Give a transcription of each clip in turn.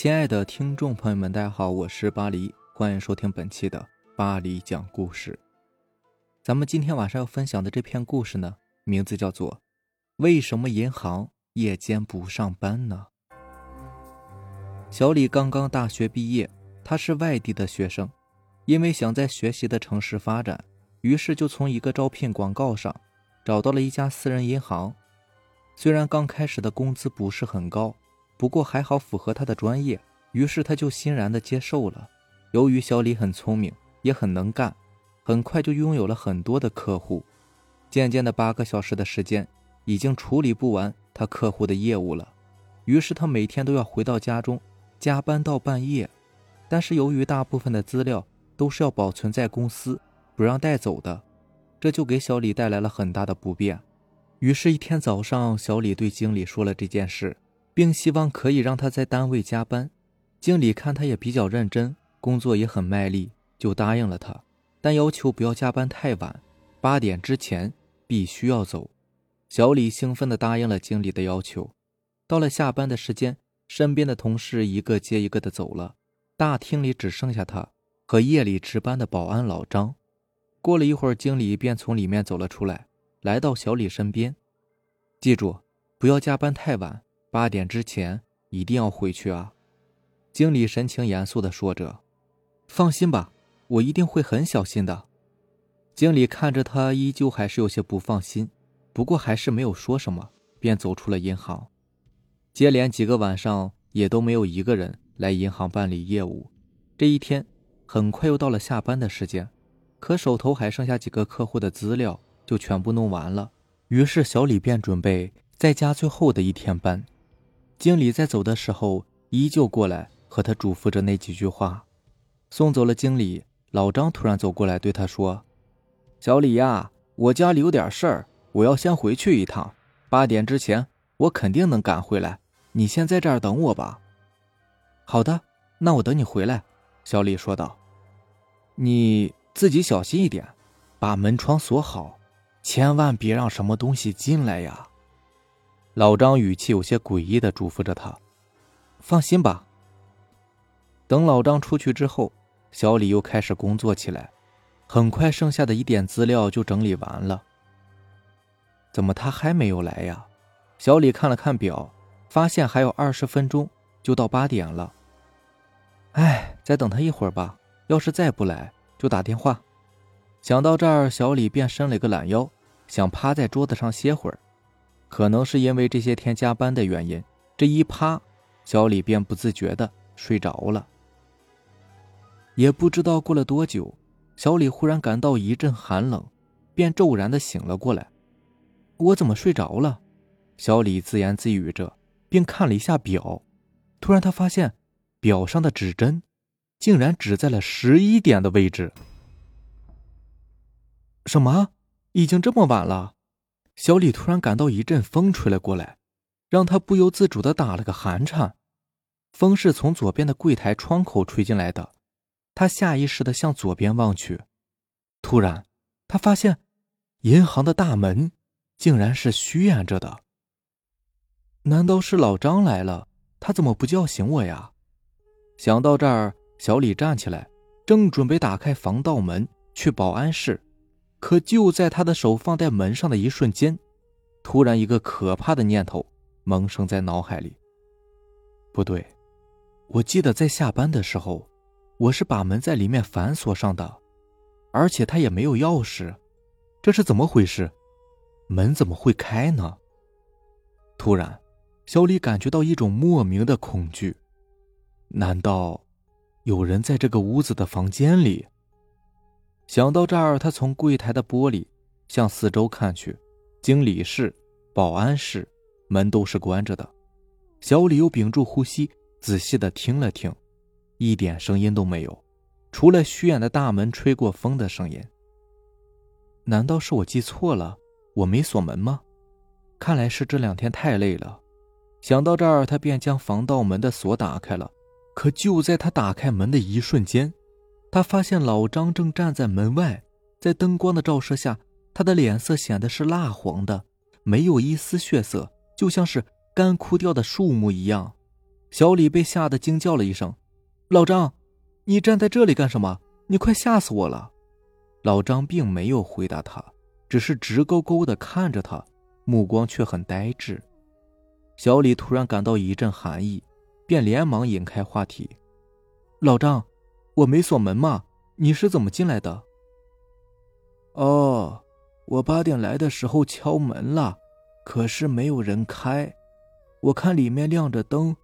亲爱的听众朋友们，大家好，我是巴黎，欢迎收听本期的巴黎讲故事。咱们今天晚上要分享的这篇故事呢，名字叫做《为什么银行夜间不上班呢》。小李刚刚大学毕业，他是外地的学生，因为想在学习的城市发展，于是就从一个招聘广告上找到了一家私人银行。虽然刚开始的工资不是很高。不过还好符合他的专业，于是他就欣然的接受了。由于小李很聪明，也很能干，很快就拥有了很多的客户。渐渐的，八个小时的时间已经处理不完他客户的业务了。于是他每天都要回到家中，加班到半夜。但是由于大部分的资料都是要保存在公司，不让带走的，这就给小李带来了很大的不便。于是，一天早上，小李对经理说了这件事。并希望可以让他在单位加班。经理看他也比较认真，工作也很卖力，就答应了他，但要求不要加班太晚，八点之前必须要走。小李兴奋地答应了经理的要求。到了下班的时间，身边的同事一个接一个的走了，大厅里只剩下他和夜里值班的保安老张。过了一会儿，经理便从里面走了出来，来到小李身边，记住，不要加班太晚。八点之前一定要回去啊！经理神情严肃的说着：“放心吧，我一定会很小心的。”经理看着他，依旧还是有些不放心，不过还是没有说什么，便走出了银行。接连几个晚上也都没有一个人来银行办理业务。这一天很快又到了下班的时间，可手头还剩下几个客户的资料就全部弄完了。于是小李便准备再加最后的一天班。经理在走的时候，依旧过来和他嘱咐着那几句话。送走了经理，老张突然走过来对他说：“小李呀，我家里有点事儿，我要先回去一趟。八点之前，我肯定能赶回来。你先在这儿等我吧。”“好的，那我等你回来。”小李说道。“你自己小心一点，把门窗锁好，千万别让什么东西进来呀。”老张语气有些诡异的嘱咐着他：“放心吧。”等老张出去之后，小李又开始工作起来。很快，剩下的一点资料就整理完了。怎么他还没有来呀？小李看了看表，发现还有二十分钟就到八点了。哎，再等他一会儿吧。要是再不来，就打电话。想到这儿，小李便伸了个懒腰，想趴在桌子上歇会儿。可能是因为这些天加班的原因，这一趴，小李便不自觉的睡着了。也不知道过了多久，小李忽然感到一阵寒冷，便骤然的醒了过来。我怎么睡着了？小李自言自语着，并看了一下表。突然，他发现表上的指针竟然指在了十一点的位置。什么？已经这么晚了？小李突然感到一阵风吹了过来，让他不由自主的打了个寒颤。风是从左边的柜台窗口吹进来的，他下意识的向左边望去，突然，他发现银行的大门竟然是虚掩着的。难道是老张来了？他怎么不叫醒我呀？想到这儿，小李站起来，正准备打开防盗门去保安室。可就在他的手放在门上的一瞬间，突然一个可怕的念头萌生在脑海里。不对，我记得在下班的时候，我是把门在里面反锁上的，而且他也没有钥匙，这是怎么回事？门怎么会开呢？突然，小李感觉到一种莫名的恐惧，难道有人在这个屋子的房间里？想到这儿，他从柜台的玻璃向四周看去，经理室、保安室门都是关着的。小李又屏住呼吸，仔细的听了听，一点声音都没有，除了虚掩的大门吹过风的声音。难道是我记错了？我没锁门吗？看来是这两天太累了。想到这儿，他便将防盗门的锁打开了。可就在他打开门的一瞬间，他发现老张正站在门外，在灯光的照射下，他的脸色显得是蜡黄的，没有一丝血色，就像是干枯掉的树木一样。小李被吓得惊叫了一声：“老张，你站在这里干什么？你快吓死我了！”老张并没有回答他，只是直勾勾的看着他，目光却很呆滞。小李突然感到一阵寒意，便连忙引开话题：“老张，我没锁门嘛，你是怎么进来的？”“哦，我八点来的时候敲门了，可是没有人开。我看里面亮着灯，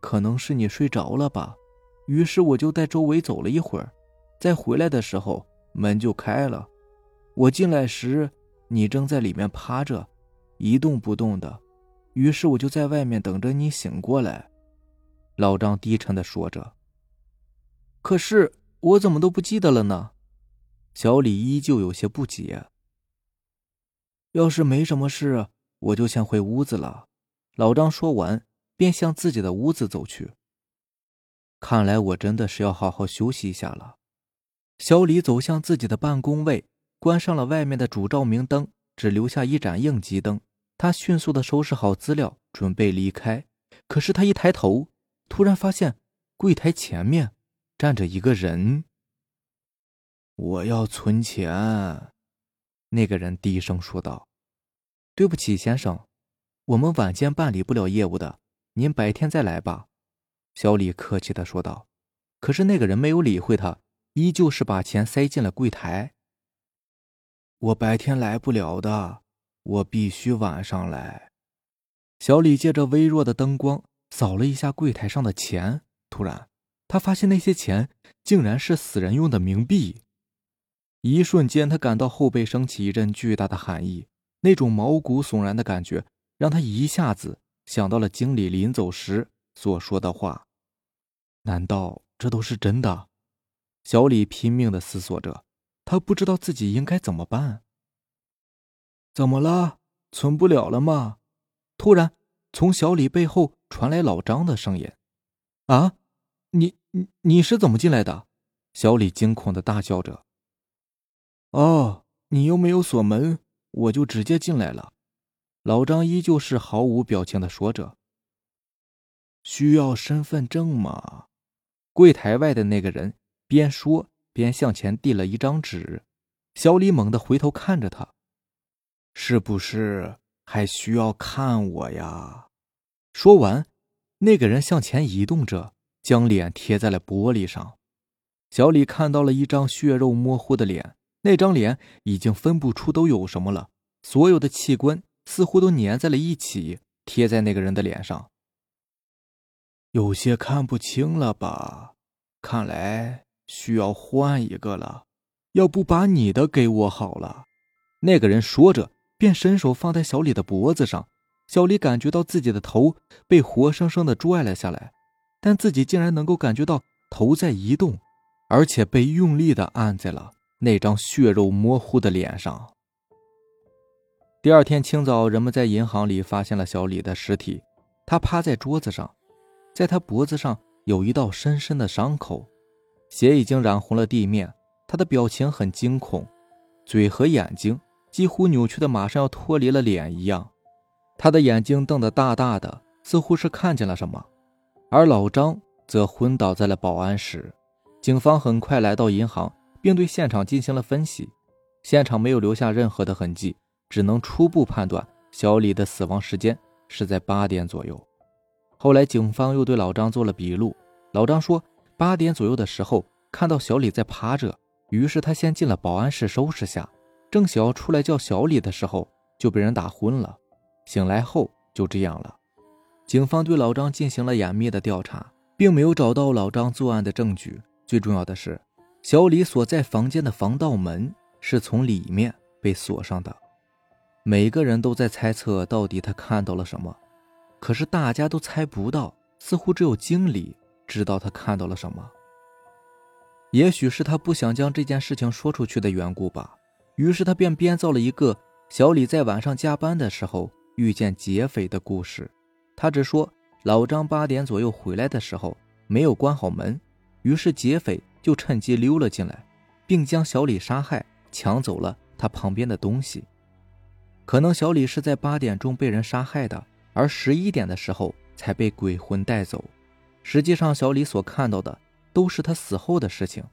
可能是你睡着了吧。于是我就在周围走了一会儿，再回来的时候门就开了。我进来时，你正在里面趴着，一动不动的。”于是我就在外面等着你醒过来，老张低沉的说着。可是我怎么都不记得了呢？小李依旧有些不解。要是没什么事，我就先回屋子了。老张说完，便向自己的屋子走去。看来我真的是要好好休息一下了。小李走向自己的办公位，关上了外面的主照明灯，只留下一盏应急灯。他迅速的收拾好资料，准备离开。可是他一抬头，突然发现柜台前面站着一个人。我要存钱，那个人低声说道：“对不起，先生，我们晚间办理不了业务的，您白天再来吧。”小李客气的说道。可是那个人没有理会他，依旧是把钱塞进了柜台。我白天来不了的。我必须晚上来。小李借着微弱的灯光扫了一下柜台上的钱，突然，他发现那些钱竟然是死人用的冥币。一瞬间，他感到后背升起一阵巨大的寒意，那种毛骨悚然的感觉让他一下子想到了经理临走时所说的话。难道这都是真的？小李拼命的思索着，他不知道自己应该怎么办。怎么了？存不了了吗？突然，从小李背后传来老张的声音：“啊，你你你是怎么进来的？”小李惊恐的大叫着。“哦，你又没有锁门，我就直接进来了。”老张依旧是毫无表情的说着。“需要身份证吗？”柜台外的那个人边说边向前递了一张纸。小李猛地回头看着他。是不是还需要看我呀？说完，那个人向前移动着，将脸贴在了玻璃上。小李看到了一张血肉模糊的脸，那张脸已经分不出都有什么了，所有的器官似乎都粘在了一起，贴在那个人的脸上。有些看不清了吧？看来需要换一个了。要不把你的给我好了？那个人说着。便伸手放在小李的脖子上，小李感觉到自己的头被活生生的拽了下来，但自己竟然能够感觉到头在移动，而且被用力的按在了那张血肉模糊的脸上。第二天清早，人们在银行里发现了小李的尸体，他趴在桌子上，在他脖子上有一道深深的伤口，血已经染红了地面，他的表情很惊恐，嘴和眼睛。几乎扭曲的，马上要脱离了脸一样，他的眼睛瞪得大大的，似乎是看见了什么。而老张则昏倒在了保安室。警方很快来到银行，并对现场进行了分析，现场没有留下任何的痕迹，只能初步判断小李的死亡时间是在八点左右。后来警方又对老张做了笔录，老张说八点左右的时候看到小李在趴着，于是他先进了保安室收拾下。正想要出来叫小李的时候，就被人打昏了。醒来后就这样了。警方对老张进行了严密的调查，并没有找到老张作案的证据。最重要的是，小李所在房间的防盗门是从里面被锁上的。每个人都在猜测到底他看到了什么，可是大家都猜不到。似乎只有经理知道他看到了什么。也许是他不想将这件事情说出去的缘故吧。于是他便编造了一个小李在晚上加班的时候遇见劫匪的故事。他只说老张八点左右回来的时候没有关好门，于是劫匪就趁机溜了进来，并将小李杀害，抢走了他旁边的东西。可能小李是在八点钟被人杀害的，而十一点的时候才被鬼魂带走。实际上，小李所看到的都是他死后的事情，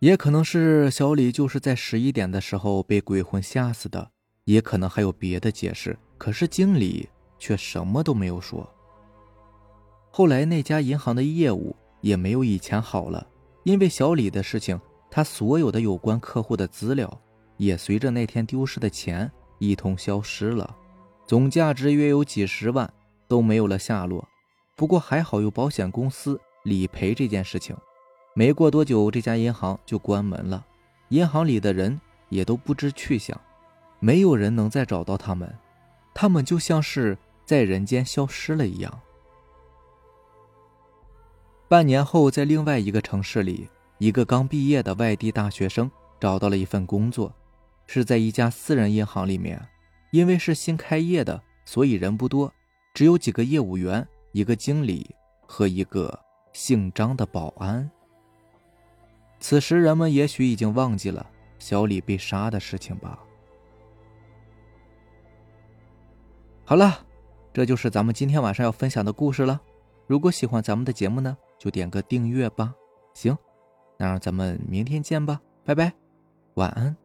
也可能是小李就是在十一点的时候被鬼魂吓死的，也可能还有别的解释。可是经理却什么都没有说。后来那家银行的业务也没有以前好了，因为小李的事情，他所有的有关客户的资料也随着那天丢失的钱一同消失了，总价值约有几十万都没有了下落。不过还好有保险公司理赔这件事情，没过多久这家银行就关门了，银行里的人也都不知去向，没有人能再找到他们，他们就像是在人间消失了一样。半年后，在另外一个城市里，一个刚毕业的外地大学生找到了一份工作，是在一家私人银行里面。因为是新开业的，所以人不多，只有几个业务员、一个经理和一个姓张的保安。此时，人们也许已经忘记了小李被杀的事情吧。好了，这就是咱们今天晚上要分享的故事了。如果喜欢咱们的节目呢？就点个订阅吧，行，那让咱们明天见吧，拜拜，晚安。